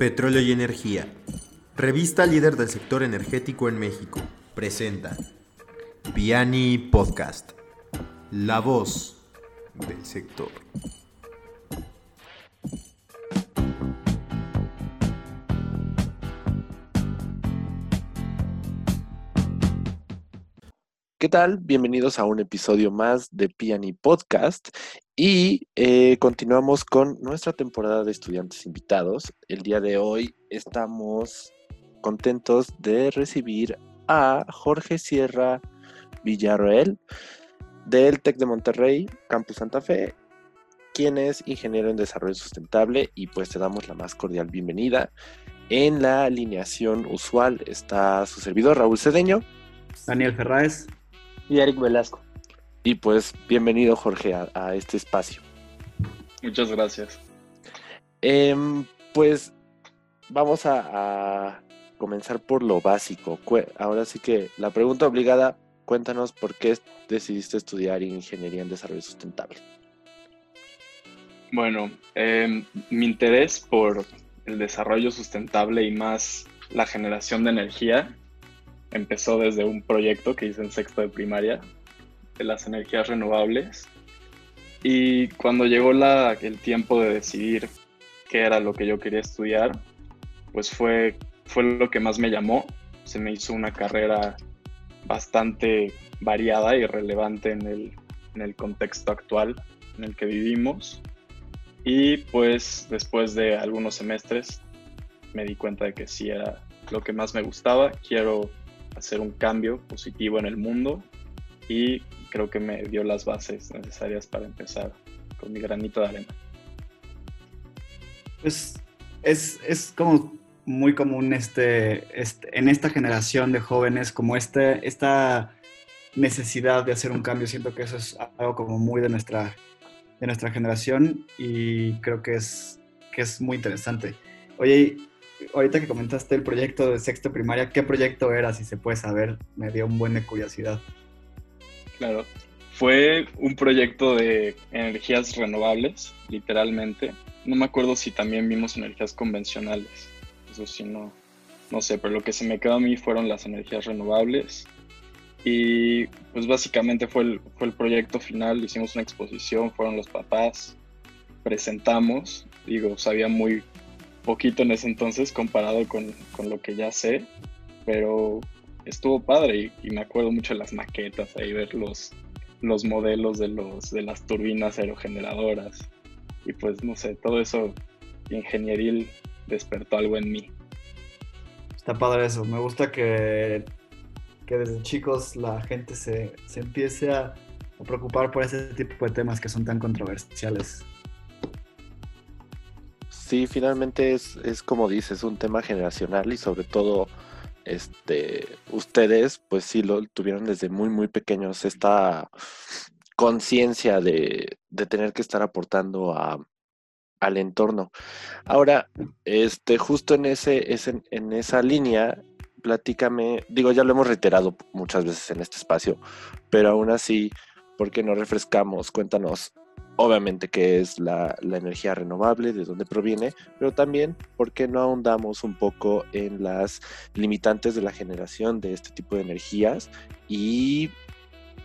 Petróleo y Energía. Revista líder del sector energético en México. Presenta Piani Podcast. La voz del sector. ¿Qué tal? Bienvenidos a un episodio más de Piani Podcast y eh, continuamos con nuestra temporada de estudiantes invitados. El día de hoy estamos contentos de recibir a Jorge Sierra Villarreal del TEC de Monterrey, Campus Santa Fe, quien es ingeniero en desarrollo sustentable y pues te damos la más cordial bienvenida. En la alineación usual está su servidor Raúl Cedeño. Daniel Ferráez y Eric Velasco. Y pues bienvenido Jorge a, este espacio. Muchas gracias. Em, pues vamos a, comenzar por lo básico. Ahora sí que la pregunta obligada, cuéntanos por qué decidiste estudiar ingeniería en desarrollo sustentable. Bueno, em, mi interés por el desarrollo sustentable y más la generación de energía empezó desde un proyecto que hice en sexto de primaria las energías renovables. Y cuando llegó la, el tiempo de decidir qué era lo que yo quería estudiar, pues fue, fue lo que más me llamó. Se me hizo una carrera bastante variada y relevante en el, en el contexto actual en el que vivimos. Y pues después de algunos semestres me di cuenta de que sí era lo que más me gustaba. Quiero hacer un cambio positivo en el mundo y creo que me dio las bases necesarias para empezar con mi granito de arena. Pues es, es como muy común este, este, en esta generación de jóvenes, como este, esta necesidad de hacer un cambio. Siento que eso es algo como muy de nuestra, de nuestra generación y creo que es, que es muy interesante. Oye, ahorita que comentaste el proyecto de sexto primaria, ¿qué proyecto era? Si se puede saber, me dio un buen de curiosidad. Claro, fue un proyecto de energías renovables, literalmente. No me acuerdo si también vimos energías convencionales. Eso sí, no, no sé, pero lo que se me quedó a mí fueron las energías renovables. Y pues básicamente fue el, fue el proyecto final, hicimos una exposición, fueron los papás, presentamos, digo, sabía muy poquito en ese entonces comparado con, lo que ya sé, pero estuvo padre y, me acuerdo mucho de las maquetas, ahí ver los, los modelos de, los, de las turbinas aerogeneradoras y pues no sé, todo eso ingenieril despertó algo en mí. Está padre eso, me gusta que, que desde chicos la gente se, empiece a preocupar por ese tipo de temas que son tan controversiales. Sí, finalmente es, es como dices, un tema generacional y sobre todo este ustedes pues sí lo tuvieron desde muy muy pequeños esta conciencia de, tener que estar aportando a, al entorno. Ahora, este, justo en ese, en esa línea, platícame, digo, ya lo hemos reiterado muchas veces en este espacio, pero aún así, ¿por qué no refrescamos? Cuéntanos obviamente que es la, energía renovable, de dónde proviene, pero también por qué no ahondamos un poco en las limitantes de la generación de este tipo de energías y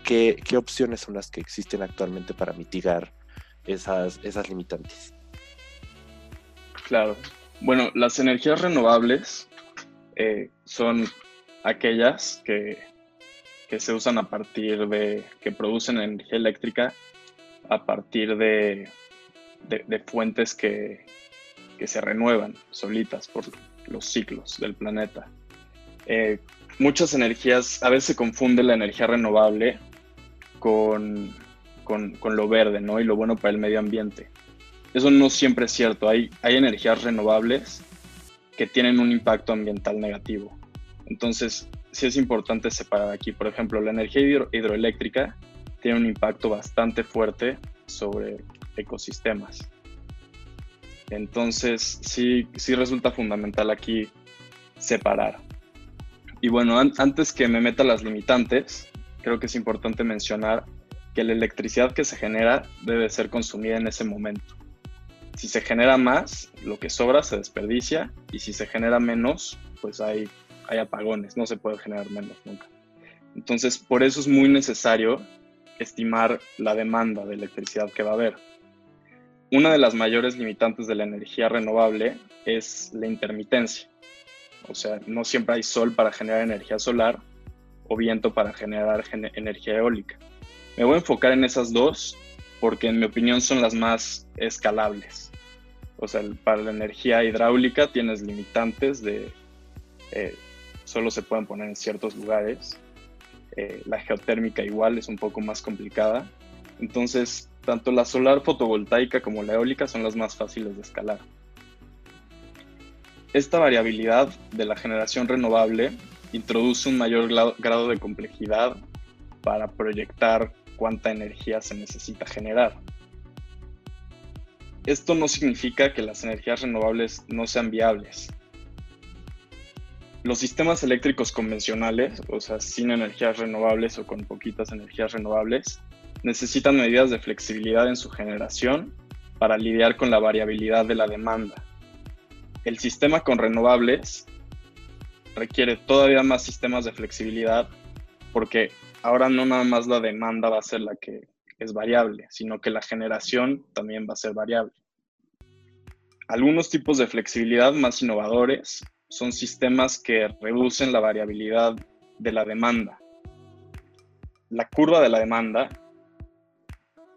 qué, opciones son las que existen actualmente para mitigar esas, esas limitantes. Claro. Bueno, las energías renovables eh, son aquellas que, que se usan a partir de que producen energía eléctrica a partir de, fuentes que, se renuevan solitas por los ciclos del planeta. Eh, muchas energías, a veces se confunde la energía renovable con, lo verde, ¿no? Y lo bueno para el medio ambiente. Eso no siempre es cierto. Hay, hay energías renovables que tienen un impacto ambiental negativo. Entonces, sí es importante separar aquí. Por ejemplo, la energía hidroeléctrica tiene un impacto bastante fuerte sobre ecosistemas. Entonces, sí, sí resulta fundamental aquí separar. Y bueno, antes que me meta las limitantes, creo que es importante mencionar que la electricidad que se genera debe ser consumida en ese momento. Si se genera más, lo que sobra se desperdicia y si se genera menos, pues hay, hay apagones, no se puede generar menos nunca. Entonces, por eso es muy necesario estimar la demanda de electricidad que va a haber. Una de las mayores limitantes de la energía renovable es la intermitencia. O sea, no siempre hay sol para generar energía solar o viento para generar energía eólica. Me voy a enfocar en esas dos porque en mi opinión son las más escalables. O sea, para la energía hidráulica tienes limitantes de eh, solo se pueden poner en ciertos lugares. Eh, la geotérmica igual es un poco más complicada. Entonces, tanto la solar fotovoltaica como la eólica son las más fáciles de escalar. Esta variabilidad de la generación renovable introduce un mayor grado de complejidad para proyectar cuánta energía se necesita generar. Esto no significa que las energías renovables no sean viables. Los sistemas eléctricos convencionales, o sea, sin energías renovables o con poquitas energías renovables, necesitan medidas de flexibilidad en su generación para lidiar con la variabilidad de la demanda. El sistema con renovables requiere todavía más sistemas de flexibilidad porque ahora no nada más la demanda va a ser la que es variable, sino que la generación también va a ser variable. Algunos tipos de flexibilidad más innovadores son sistemas que reducen la variabilidad de la demanda. La curva de la demanda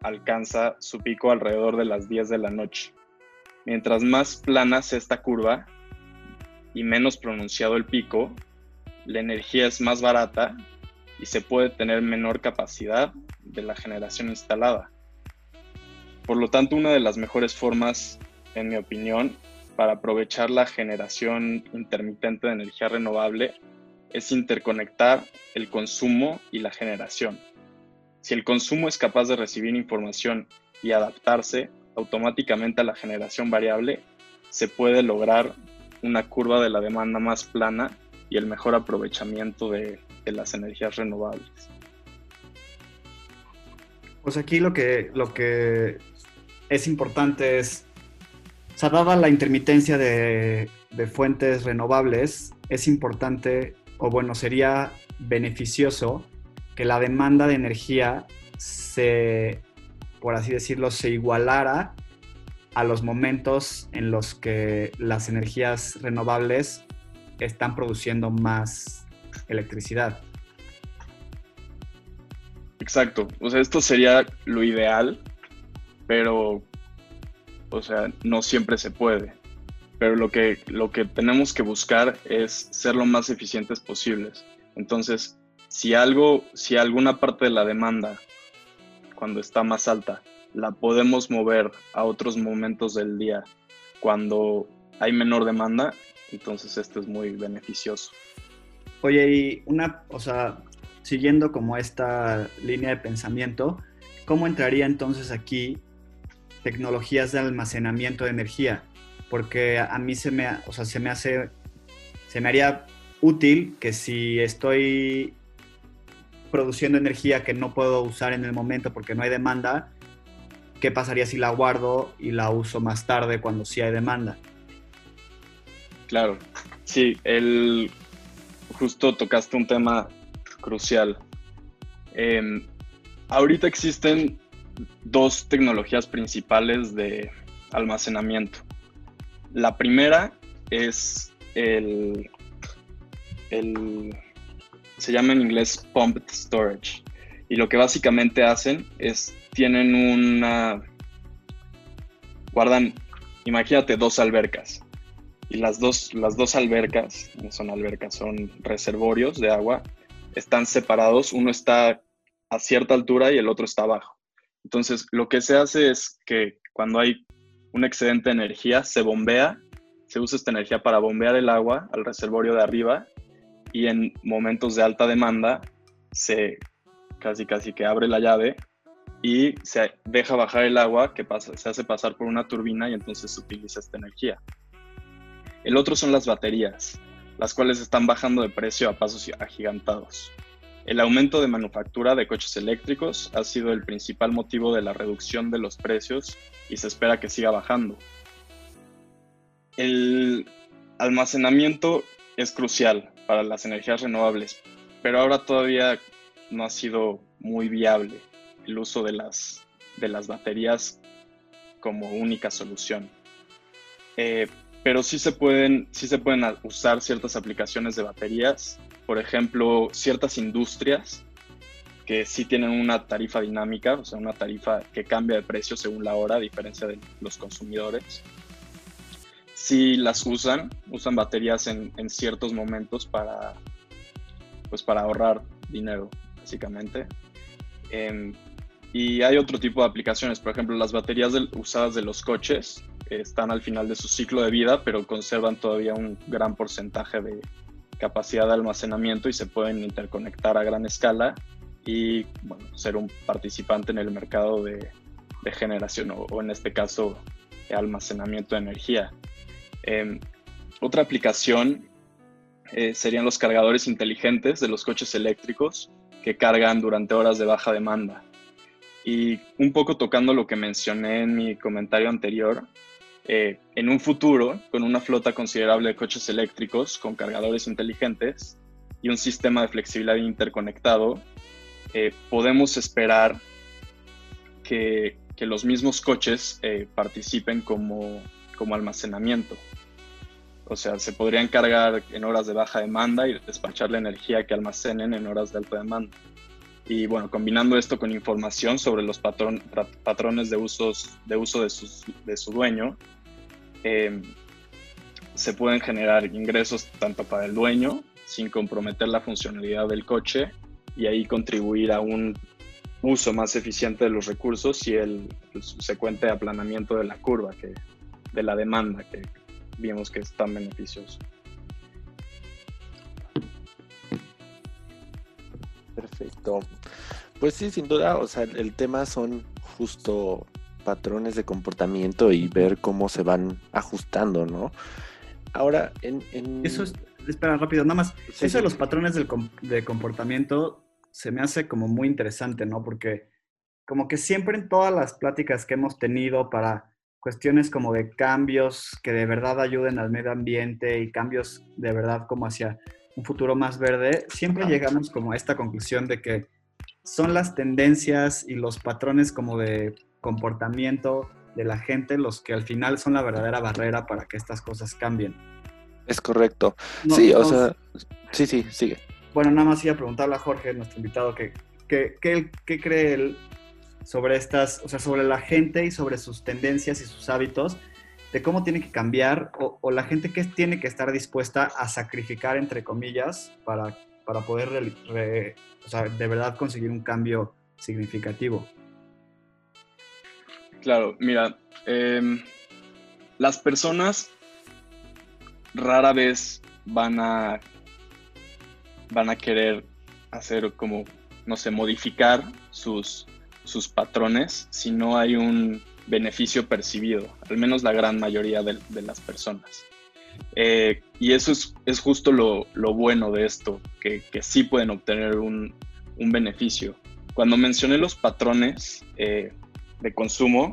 alcanza su pico alrededor de las 10 de la noche. Mientras más plana sea esta curva y menos pronunciado el pico, la energía es más barata y se puede tener menor capacidad de la generación instalada. Por lo tanto, una de las mejores formas, en mi opinión, para aprovechar la generación intermitente de energía renovable es interconectar el consumo y la generación. Si el consumo es capaz de recibir información y adaptarse automáticamente a la generación variable, se puede lograr una curva de la demanda más plana y el mejor aprovechamiento de, las energías renovables. Pues aquí lo que, lo que es importante es, o sea, dada la intermitencia de, de fuentes renovables, es importante, o bueno, sería beneficioso que la demanda de energía se, por así decirlo, se igualara a los momentos en los que las energías renovables están produciendo más electricidad. Exacto, o sea, esto sería lo ideal, pero, o sea, no siempre se puede. Pero lo que, lo que tenemos que buscar es ser lo más eficientes posibles. Entonces, si algo, si alguna parte de la demanda, cuando está más alta, la podemos mover a otros momentos del día cuando hay menor demanda, entonces esto es muy beneficioso. Oye, y una, o sea, siguiendo como esta línea de pensamiento, ¿cómo entraría entonces aquí tecnologías de almacenamiento de energía? Porque a mí se me, o sea, se me hace, se me haría útil que si estoy produciendo energía que no puedo usar en el momento porque no hay demanda, ¿qué pasaría si la guardo y la uso más tarde cuando sí hay demanda? Claro, sí, el, justo tocaste un tema crucial. Em, ahorita existen dos tecnologías principales de almacenamiento. La primera es el, el, se llama en inglés pumped storage. Y lo que básicamente hacen es tienen una... Guardan, imagínate dos albercas. Y las dos, las dos albercas, no son albercas, son reservorios de agua, están separados. Uno está a cierta altura y el otro está abajo. Entonces, lo que se hace es que cuando hay un excedente de energía, se bombea, se usa esta energía para bombear el agua al reservorio de arriba y en momentos de alta demanda se casi casi que abre la llave y se deja bajar el agua que pasa, se hace pasar por una turbina y entonces se utiliza esta energía. El otro son las baterías, las cuales están bajando de precio a pasos agigantados. El aumento de manufactura de coches eléctricos ha sido el principal motivo de la reducción de los precios y se espera que siga bajando. El almacenamiento es crucial para las energías renovables, pero ahora todavía no ha sido muy viable el uso de las, de las baterías como única solución. Eh, pero sí se, pueden, sí se pueden usar ciertas aplicaciones de baterías, por ejemplo, ciertas industrias que sí tienen una tarifa dinámica, o sea, una tarifa que cambia de precio según la hora, a diferencia de los consumidores. Sí las usan, usan baterías en, en ciertos momentos para, pues para ahorrar dinero, básicamente. Em, y hay otro tipo de aplicaciones, por ejemplo, las baterías usadas de los coches están al final de su ciclo de vida, pero conservan todavía un gran porcentaje de capacidad de almacenamiento y se pueden interconectar a gran escala y ser un participante en el mercado de, generación o, en este caso de almacenamiento de energía. Em, otra aplicación eh, serían los cargadores inteligentes de los coches eléctricos que cargan durante horas de baja demanda. Y un poco tocando lo que mencioné en mi comentario anterior, eh, en un futuro, con una flota considerable de coches eléctricos con cargadores inteligentes y un sistema de flexibilidad interconectado, eh, podemos esperar que, que, los mismos coches eh, participen como, como almacenamiento. O sea, se podrían cargar en horas de baja demanda y despachar la energía que almacenen en horas de alta demanda. Y bueno, combinando esto con información sobre los patrones de, usos, de uso de, de su dueño, em, se pueden generar ingresos tanto para el dueño, sin comprometer la funcionalidad del coche, y ahí contribuir a un uso más eficiente de los recursos y el, el subsecuente aplanamiento de la curva, que, de la demanda, que vimos que es tan beneficioso. Perfecto. Pues sí, sin duda, o sea, el tema son justo patrones de comportamiento y ver cómo se van ajustando, ¿no? Ahora, en... Eso es, espera, rápido, nada más. eso de los patrones del, de comportamiento se me hace como muy interesante, ¿no? Porque como que siempre en todas las pláticas que hemos tenido para cuestiones como de cambios que de verdad ayuden al medio ambiente y cambios de verdad como hacia un futuro más verde, siempre llegamos como a esta conclusión de que son las tendencias y los patrones como de comportamiento de la gente los que al final son la verdadera barrera para que estas cosas cambien. Es correcto. sí, o sea, sí, sí, sigue. Bueno, nada más iba a preguntarle a Jorge, nuestro invitado, que, qué cree él sobre estas, o sea, sobre la gente y sobre sus tendencias y sus hábitos de cómo tiene que cambiar o, la gente que tiene que estar dispuesta a sacrificar, entre comillas, para, para poder de verdad conseguir un cambio significativo. Claro, mira, em, las personas rara vez van a, van a querer hacer como, no sé, modificar sus, sus patrones si no hay un beneficio percibido, al menos la gran mayoría de, las personas. Eh, y eso es, es justo lo, lo, bueno de esto, que, que sí pueden obtener un, un, beneficio. Cuando mencioné los patrones eh, de consumo,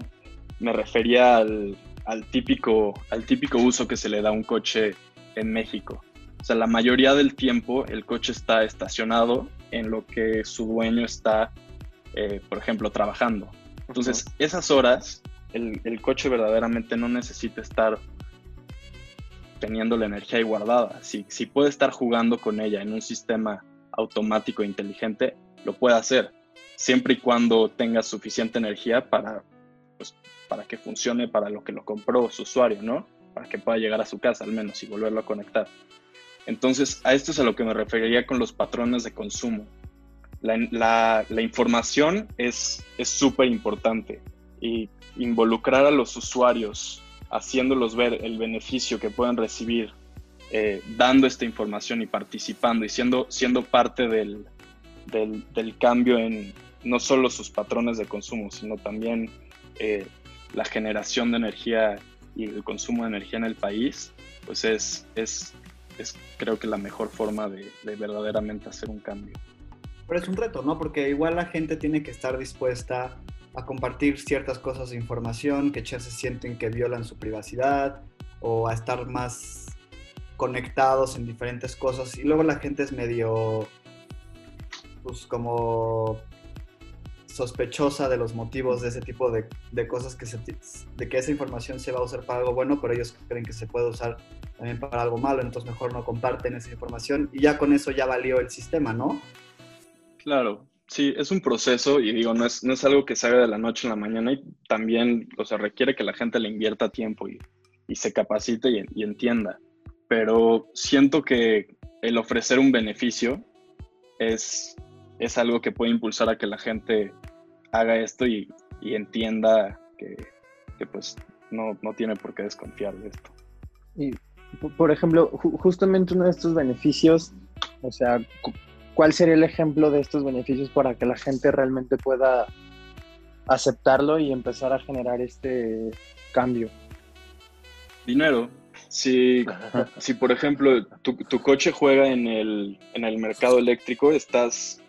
me refería al, al, típico, al típico uso que se le da a un coche en México. O sea, la mayoría del tiempo el coche está estacionado en lo que su dueño está, eh, por ejemplo, trabajando. Entonces, esas horas, el, coche verdaderamente no necesita estar teniendo la energía ahí guardada. Si, si puede estar jugando con ella en un sistema automático e inteligente, lo puede hacer, siempre y cuando tenga suficiente energía para, pues, para que funcione para lo que lo compró su usuario, ¿no? Para que pueda llegar a su casa al menos y volverlo a conectar. Entonces, a esto es a lo que me referiría con los patrones de consumo la, información es súper importante y involucrar a los usuarios, haciéndolos ver el beneficio que pueden recibir, eh, dando esta información y participando y siendo, siendo parte del, del, cambio en no solo sus patrones de consumo, sino también eh, la generación de energía y el consumo de energía en el país, pues es, es, es creo que la mejor forma de verdaderamente hacer un cambio. Pero es un reto, ¿no? Porque igual la gente tiene que estar dispuesta a compartir ciertas cosas de información que ya se sienten que violan su privacidad o a estar más conectados en diferentes cosas. Y luego la gente es medio, pues como sospechosa de los motivos de ese tipo de, de cosas que se, de que esa información se va a usar para algo bueno, pero ellos creen que se puede usar también para algo malo, entonces mejor no comparten esa información y ya con eso ya valió el sistema, ¿no? Claro, sí, es un proceso y digo, no es, no es algo que se haga de la noche a la mañana y también, o sea, requiere que la gente le invierta tiempo y, se capacite y, entienda. Pero siento que el ofrecer un beneficio es, es algo que puede impulsar a que la gente haga esto y, y entienda que, que pues no, no, tiene por qué desconfiar de esto. Y, por ejemplo, ju justamente uno de estos beneficios, o sea, ¿cuál sería el ejemplo de estos beneficios para que la gente realmente pueda aceptarlo y empezar a generar este cambio? Dinero. Si, si por ejemplo, tu, tu, coche juega en el, en el mercado eléctrico, estás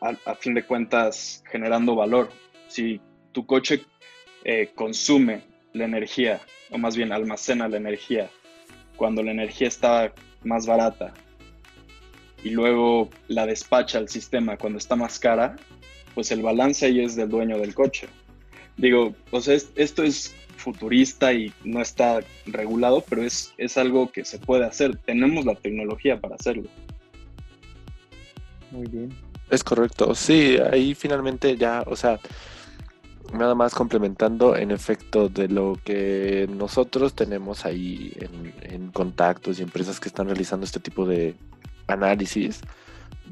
a, a, fin de cuentas generando valor. Si tu coche eh, consume la energía, o más bien almacena la energía, cuando la energía está más barata y luego la despacha al sistema cuando está más cara, pues el balance ahí es del dueño del coche. Digo, o sea, esto es futurista y no está regulado, pero es, es algo que se puede hacer. Tenemos la tecnología para hacerlo. Muy bien. Es correcto, sí, ahí finalmente ya, o sea, nada más complementando en efecto de lo que nosotros tenemos ahí en, en, contactos y empresas que están realizando este tipo de análisis,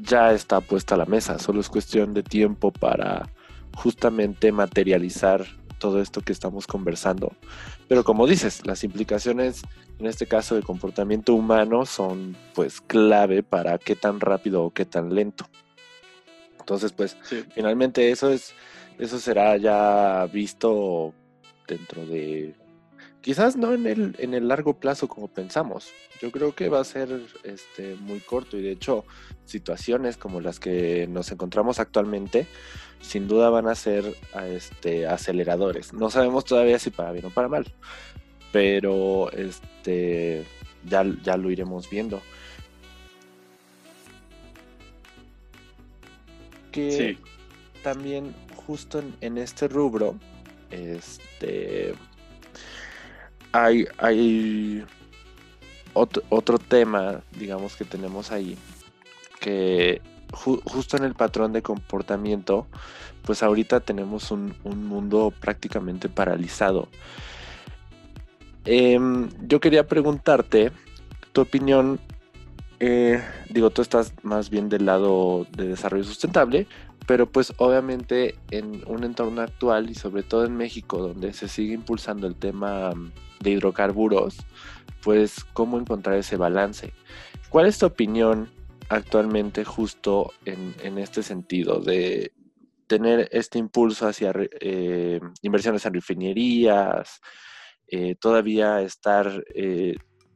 ya está puesta a la mesa, solo es cuestión de tiempo para justamente materializar todo esto que estamos conversando. Pero como dices, las implicaciones en este caso de comportamiento humano son pues clave para qué tan rápido o qué tan lento. Entonces, pues sí. finalmente eso es eso será ya visto dentro de quizás no en el, en el largo plazo como pensamos. Yo creo que va a ser este, muy corto y de hecho situaciones como las que nos encontramos actualmente sin duda van a ser este, aceleradores. No sabemos todavía si para bien o para mal, pero este, ya, ya lo iremos viendo. Que sí. también justo en, en este rubro, este hay, otro, otro, tema, digamos, que tenemos ahí, que ju justo en el patrón de comportamiento, pues ahorita tenemos un, un mundo prácticamente paralizado. Eh, yo quería preguntarte tu opinión, eh, digo, tú estás más bien del lado de desarrollo sustentable, pero pues obviamente en un entorno actual y sobre todo en México donde se sigue impulsando el tema de hidrocarburos, pues cómo encontrar ese balance. ¿Cuál es tu opinión actualmente justo en, este sentido de tener este impulso hacia eh, inversiones en refinerías, eh, todavía estar eh,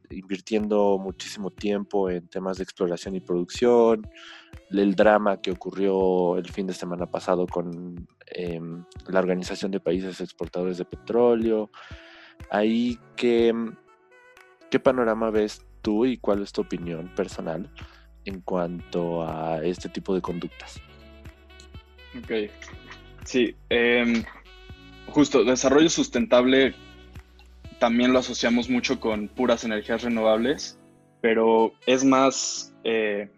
invirtiendo muchísimo tiempo en temas de exploración y producción, el drama que ocurrió el fin de semana pasado con eh, la Organización de Países Exportadores de Petróleo. Ahí, ¿qué, ¿qué panorama ves tú y cuál es tu opinión personal en cuanto a este tipo de conductas? Ok, sí, eh, justo, desarrollo sustentable también lo asociamos mucho con puras energías renovables, pero es más eh,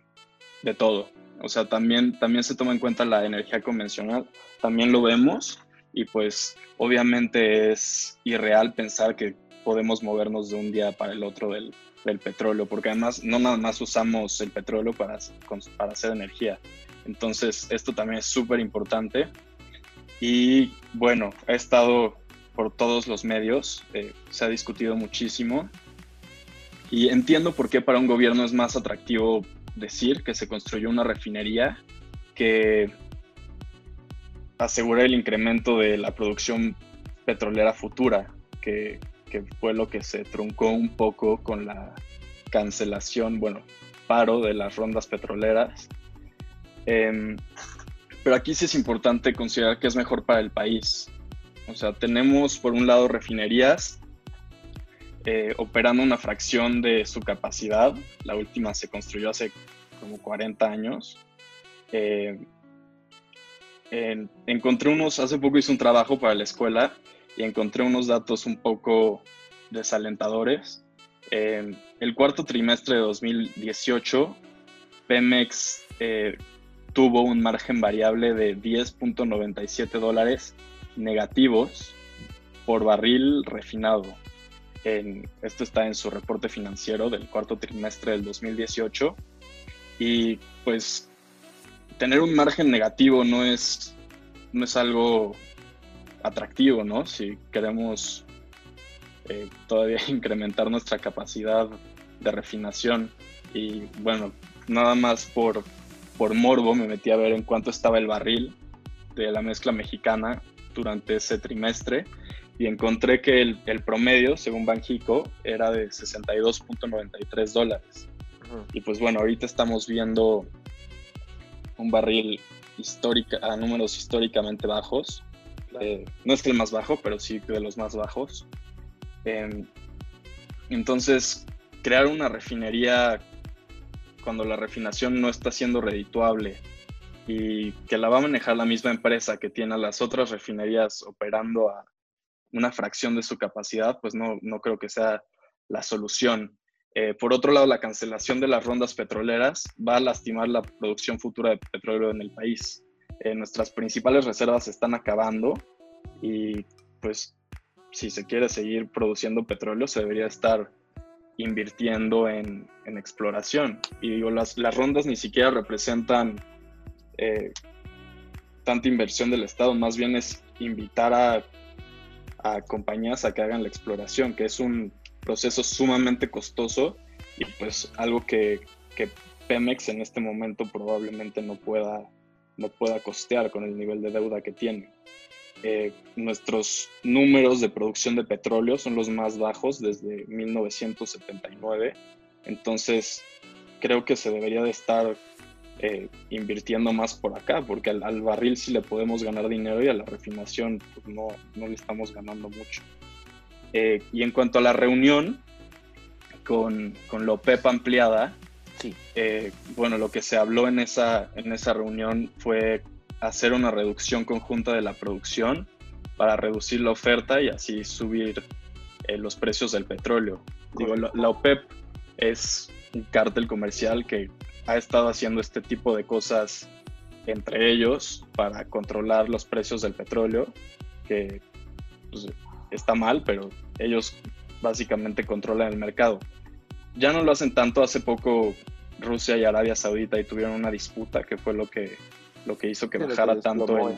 de todo. O sea, también, también se toma en cuenta la energía convencional, también lo vemos y pues obviamente es irreal pensar que podemos movernos de un día para el otro del, del petróleo, porque además no nada más usamos el petróleo para, para hacer energía. Entonces, esto también es súper importante. Y bueno, he estado por todos los medios, eh, se ha discutido muchísimo. Y entiendo por qué para un gobierno es más atractivo decir que se construyó una refinería que asegurar el incremento de la producción petrolera futura, que, que, fue lo que se truncó un poco con la cancelación, bueno, paro de las rondas petroleras. Em, pero aquí sí es importante considerar que es mejor para el país. O sea, tenemos por un lado refinerías eh, operando una fracción de su capacidad. La última se construyó hace como 40 años. Eh, encontré unos, hace poco hice un trabajo para la escuela y encontré unos datos un poco desalentadores. el cuarto trimestre de 2018, Pemex eh, tuvo un margen variable de 10.97 dólares negativos por barril refinado. esto está en su reporte financiero del cuarto trimestre del 2018. Y pues tener un margen negativo no es, no es algo atractivo, ¿no? Si queremos eh, todavía incrementar nuestra capacidad de refinación. Y bueno, nada más por, por morbo me metí a ver en cuánto estaba el barril de la mezcla mexicana durante ese trimestre y encontré que el, el promedio, según Banjico, era de 62.93 dólares. Y pues bueno, ahorita estamos viendo un barril histórica, a números históricamente bajos. Eh, no es el más bajo, pero sí de los más bajos. Em, entonces, crear una refinería cuando la refinación no está siendo redituable y que la va a manejar la misma empresa que tiene a las otras refinerías operando a una fracción de su capacidad, pues no, no creo que sea la solución. Eh, por otro lado, la cancelación de las rondas petroleras va a lastimar la producción futura de petróleo en el país. Eh, nuestras principales reservas están acabando y pues si se quiere seguir produciendo petróleo se debería estar invirtiendo en, exploración. Y digo, las, las, rondas ni siquiera representan eh, tanta inversión del Estado, más bien es invitar a, a compañías a que hagan la exploración, que es un proceso sumamente costoso y pues algo que, que Pemex en este momento probablemente no pueda, no pueda costear con el nivel de deuda que tiene. Eh, nuestros números de producción de petróleo son los más bajos desde 1979, entonces creo que se debería de estar eh, invirtiendo más por acá, porque al, barril sí le podemos ganar dinero y a la refinación pues no, no le estamos ganando mucho. Eh, y en cuanto a la reunión con, con la OPEP ampliada, sí. Eh, bueno, lo que se habló en esa, en esa reunión fue hacer una reducción conjunta de la producción para reducir la oferta y así subir eh, los precios del petróleo. Digo, la, OPEP es un cártel comercial que ha estado haciendo este tipo de cosas entre ellos para controlar los precios del petróleo, que pues, está mal, pero ellos básicamente controlan el mercado. Ya no lo hacen tanto, hace poco Rusia y Arabia Saudita y tuvieron una disputa que fue lo que, lo que hizo que bajara tanto el,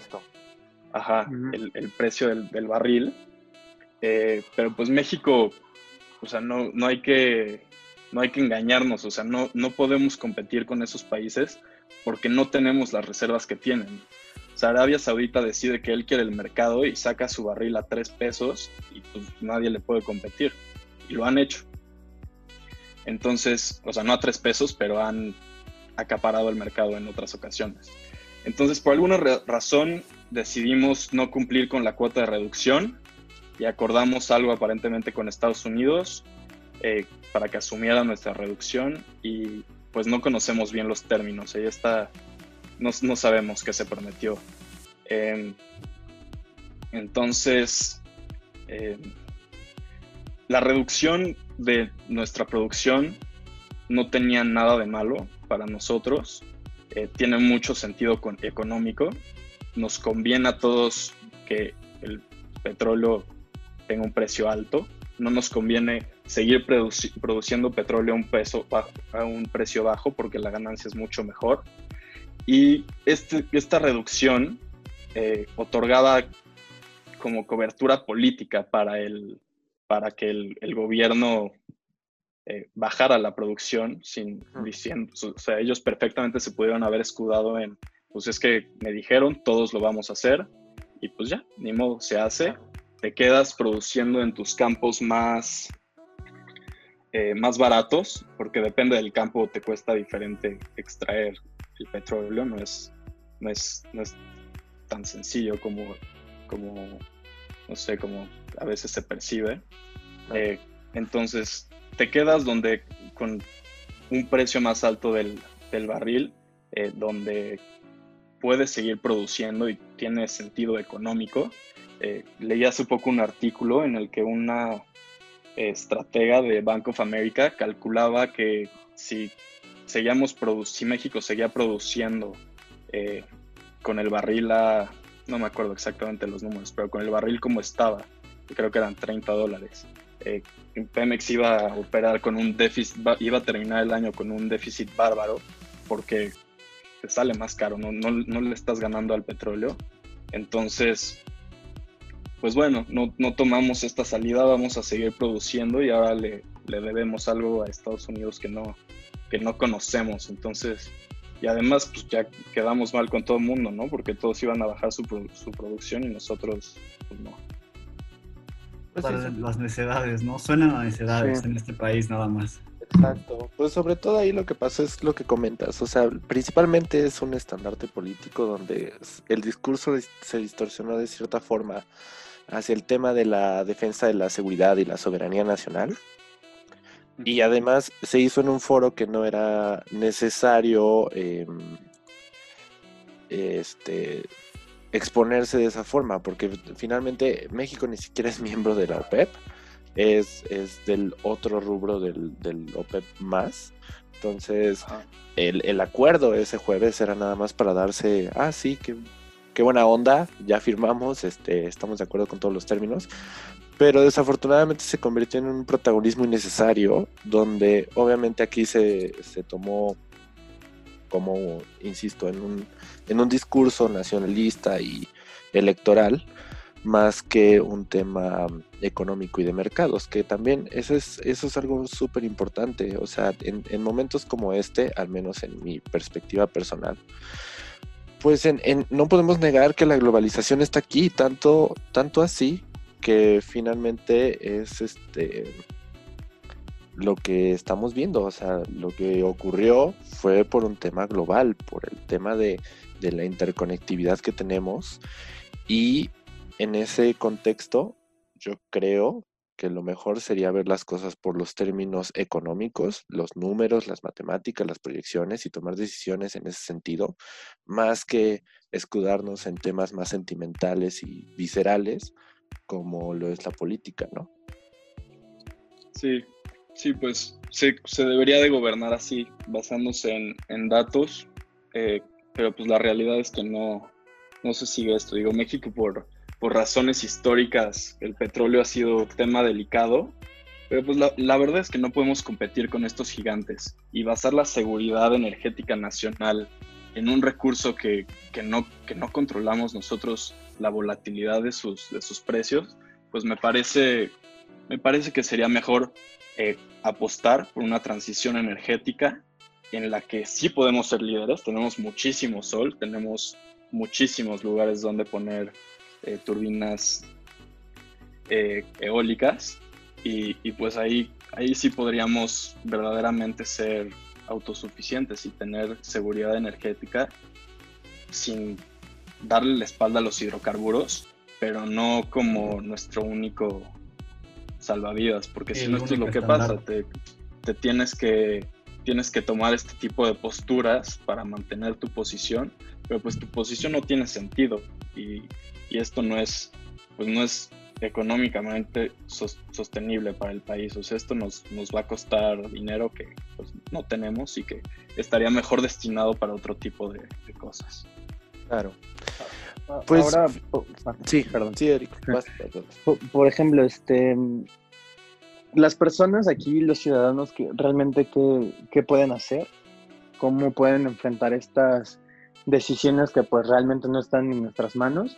ajá, el, precio del, barril. Eh, pero pues México, o sea, no, no, hay que, no hay que engañarnos, o sea, no, no podemos competir con esos países porque no tenemos las reservas que tienen. Arabia Saudita decide que él quiere el mercado y saca su barril a tres pesos y pues nadie le puede competir. Y lo han hecho. Entonces, o sea, no a tres pesos, pero han acaparado el mercado en otras ocasiones. Entonces, por alguna razón, decidimos no cumplir con la cuota de reducción y acordamos algo aparentemente con Estados Unidos eh, para que asumiera nuestra reducción y pues no conocemos bien los términos. Ahí está no, sabemos qué se prometió. Em, entonces, em, la reducción de nuestra producción no tenía nada de malo para nosotros. Eh, tiene mucho sentido económico. Nos conviene a todos que el petróleo tenga un precio alto. No nos conviene seguir produciendo petróleo a un, peso a un precio bajo porque la ganancia es mucho mejor. Y este, esta reducción eh, otorgaba como cobertura política para, el, para que el, gobierno eh, bajara la producción sin diciendo, o sea, ellos perfectamente se pudieron haber escudado en, pues es que me dijeron, todos lo vamos a hacer y pues ya, ni modo, se hace, te quedas produciendo en tus campos más, eh, más baratos, porque depende del campo, te cuesta diferente extraer el petróleo no es, no es, no es tan sencillo como, como, no sé, como a veces se percibe. Eh, entonces, te quedas donde con un precio más alto del, del barril, eh, donde puedes seguir produciendo y tiene sentido económico. Eh, leí hace poco un artículo en el que una estratega de Bank of America calculaba que si seguíamos si México seguía produciendo eh, con el barril a, no me acuerdo exactamente los números, pero con el barril como estaba, creo que eran 30 dólares. Eh, Pemex iba a operar con un déficit, iba a terminar el año con un déficit bárbaro porque te sale más caro, no, no, no le estás ganando al petróleo. Entonces, pues bueno, no, no, tomamos esta salida, vamos a seguir produciendo y ahora le, le, debemos algo a Estados Unidos que no, que no conocemos. Entonces, y además, pues ya quedamos mal con todo el mundo, ¿no? Porque todos iban a bajar su, su producción y nosotros, pues no. Pues las necedades, ¿no? Suenan a necedades en este país nada más. Exacto. Pues sobre todo ahí lo que pasa es lo que comentas. O sea, principalmente es un estandarte político donde el discurso se distorsionó de cierta forma hacia el tema de la defensa de la seguridad y la soberanía nacional. Y además se hizo en un foro que no era necesario em, este, exponerse de esa forma, porque finalmente México ni siquiera es miembro de la OPEP, es, es del otro rubro del, del OPEP más. Entonces, el, el, acuerdo ese jueves era nada más para darse, ah, sí, que qué buena onda, ya firmamos, este, estamos de acuerdo con todos los términos, pero desafortunadamente se convirtió en un protagonismo innecesario, donde obviamente aquí se, tomó como, insisto, en un, en un discurso nacionalista y electoral, más que un tema económico y de mercados, que también eso es, eso es algo súper importante, o sea, en, en momentos como este, al menos en mi perspectiva personal, pues no podemos negar que la globalización está aquí, tanto, tanto así que finalmente es este lo que estamos viendo, o sea, lo que ocurrió fue por un tema global, por el tema de, de la interconectividad que tenemos. Y en ese contexto yo creo que lo mejor sería ver las cosas por los términos económicos, los números, las matemáticas, las proyecciones y tomar decisiones en ese sentido, más que escudarnos en temas más sentimentales y viscerales como lo es la política, ¿no? Sí, sí, pues se, debería de gobernar así, basándose en, datos, eh, pero pues la realidad es que no, no se sigue esto. Digo, México por por razones históricas el petróleo ha sido tema delicado, pero pues la, verdad es que no podemos competir con estos gigantes y basar la seguridad energética nacional en un recurso que, no, que no controlamos nosotros la volatilidad de sus, de sus precios, pues me parece, me parece que sería mejor eh, apostar por una transición energética en la que sí podemos ser líderes, tenemos muchísimo sol, tenemos muchísimos lugares donde poner eh, turbinas eh, eólicas y, pues ahí, ahí sí podríamos verdaderamente ser autosuficientes y tener seguridad energética sin darle la espalda a los hidrocarburos, pero no como nuestro único salvavidas, porque si no esto es lo que pasa, te, te, tienes que tienes que tomar este tipo de posturas para mantener tu posición, pero pues tu posición no tiene sentido y y esto no es, pues no es económicamente sostenible para el país. O sea, esto nos, nos va a costar dinero que pues, no tenemos y que estaría mejor destinado para otro tipo de, cosas. Claro. Pues, Ahora, ah, sí, perdón. Sí, Eric. Por, ejemplo, este, las personas aquí, los ciudadanos, que realmente qué, qué pueden hacer, cómo pueden enfrentar estas decisiones que pues realmente no están en nuestras manos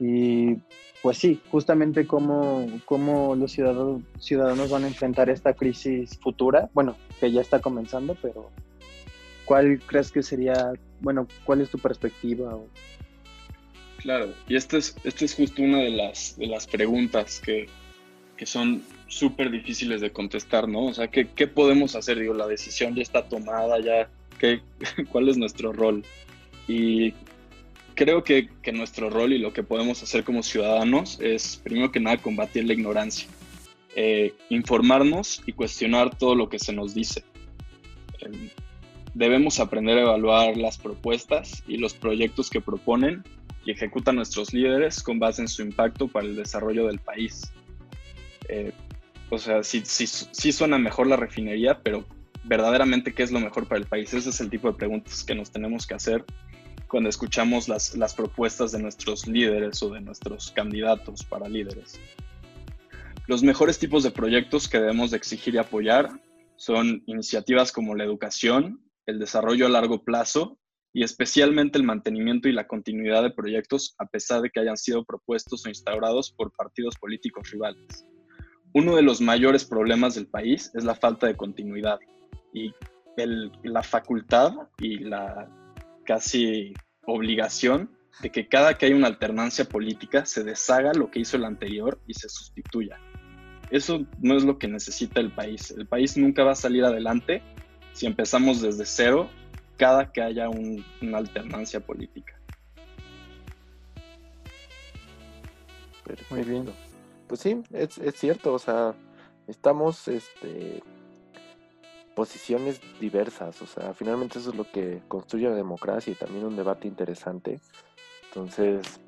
y pues sí, justamente cómo, cómo los ciudadanos, ciudadanos van a enfrentar esta crisis futura, bueno, que ya está comenzando, pero ¿cuál crees que sería, bueno, cuál es tu perspectiva? Claro, y esta es, esto es justo una de las, de las preguntas que, que son súper difíciles de contestar, ¿no? O sea, ¿qué, ¿qué, podemos hacer? Digo, la decisión ya está tomada, ya ¿qué, ¿cuál es nuestro rol? Y creo que, que, nuestro rol y lo que podemos hacer como ciudadanos es, primero que nada, combatir la ignorancia, eh, informarnos y cuestionar todo lo que se nos dice. Eh, debemos aprender a evaluar las propuestas y los proyectos que proponen y ejecutan nuestros líderes con base en su impacto para el desarrollo del país. Eh, o sea, sí, sí, sí suena mejor la refinería, pero verdaderamente qué es lo mejor para el país. Ese es el tipo de preguntas que nos tenemos que hacer cuando escuchamos las, las propuestas de nuestros líderes o de nuestros candidatos para líderes. Los mejores tipos de proyectos que debemos de exigir y apoyar son iniciativas como la educación, el desarrollo a largo plazo y especialmente el mantenimiento y la continuidad de proyectos a pesar de que hayan sido propuestos o instaurados por partidos políticos rivales. Uno de los mayores problemas del país es la falta de continuidad y la facultad y la casi obligación de que cada que hay una alternancia política se deshaga lo que hizo el anterior y se sustituya. Eso no es lo que necesita el país. El país nunca va a salir adelante si empezamos desde cero cada que haya una alternancia política. Muy bien. Pues sí, es, es cierto, o sea, estamos este, posiciones diversas, o sea, finalmente eso es lo que construye la democracia y también un debate interesante. Entonces,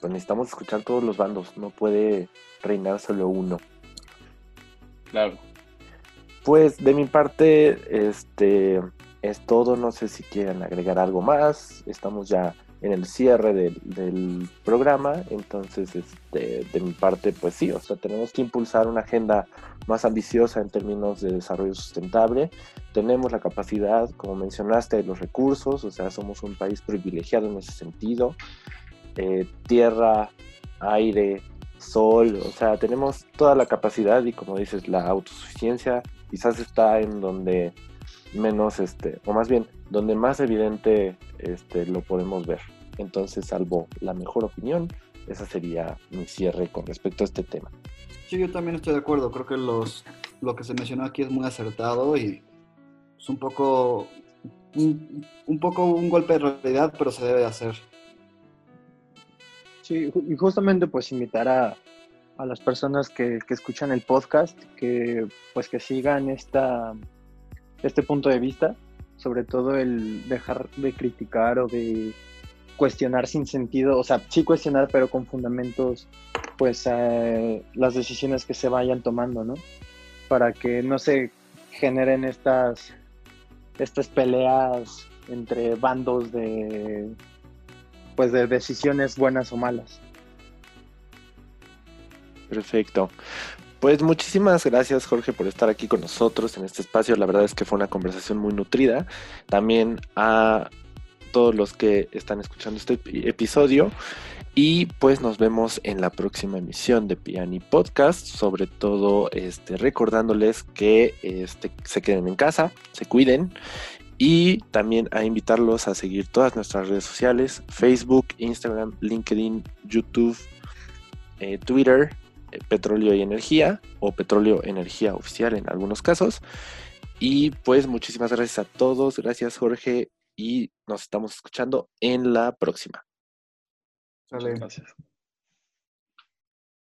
pues necesitamos escuchar todos los bandos, no puede reinar solo uno. Claro. Pues de mi parte, este es todo. No sé si quieren agregar algo más. Estamos ya en el cierre del, programa. Entonces, este, de mi parte, pues sí, o sea, tenemos que impulsar una agenda más ambiciosa en términos de desarrollo sustentable. Tenemos la capacidad, como mencionaste, de los recursos, o sea, somos un país privilegiado en ese sentido. Eh, tierra, aire, sol, o sea, tenemos toda la capacidad y como dices, la autosuficiencia quizás está en donde menos, este, o más bien, donde más evidente este, lo podemos ver. Entonces, salvo la mejor opinión, esa sería mi cierre con respecto a este tema. Sí, yo también estoy de acuerdo. Creo que los, lo que se mencionó aquí es muy acertado y es un poco, un, poco un golpe de realidad, pero se debe hacer. Sí, y justamente pues invitar a, a las personas que, que, escuchan el podcast que pues que sigan esta, este punto de vista, sobre todo el dejar de criticar o de cuestionar sin sentido, o sea, sí cuestionar pero con fundamentos pues eh, las decisiones que se vayan tomando, ¿no? Para que no se generen estas estas peleas entre bandos de pues de decisiones buenas o malas. Perfecto. Pues muchísimas gracias Jorge por estar aquí con nosotros en este espacio. La verdad es que fue una conversación muy nutrida. También a todos los que están escuchando este episodio. Y pues nos vemos en la próxima emisión de Piani Podcast. Sobre todo este, recordándoles que este, se queden en casa, se cuiden. Y también a invitarlos a seguir todas nuestras redes sociales, Facebook, Instagram, LinkedIn, YouTube, eh, Twitter petróleo y energía o petróleo energía oficial en algunos casos. Y pues muchísimas gracias a todos, gracias Jorge y nos estamos escuchando en la próxima. Gracias.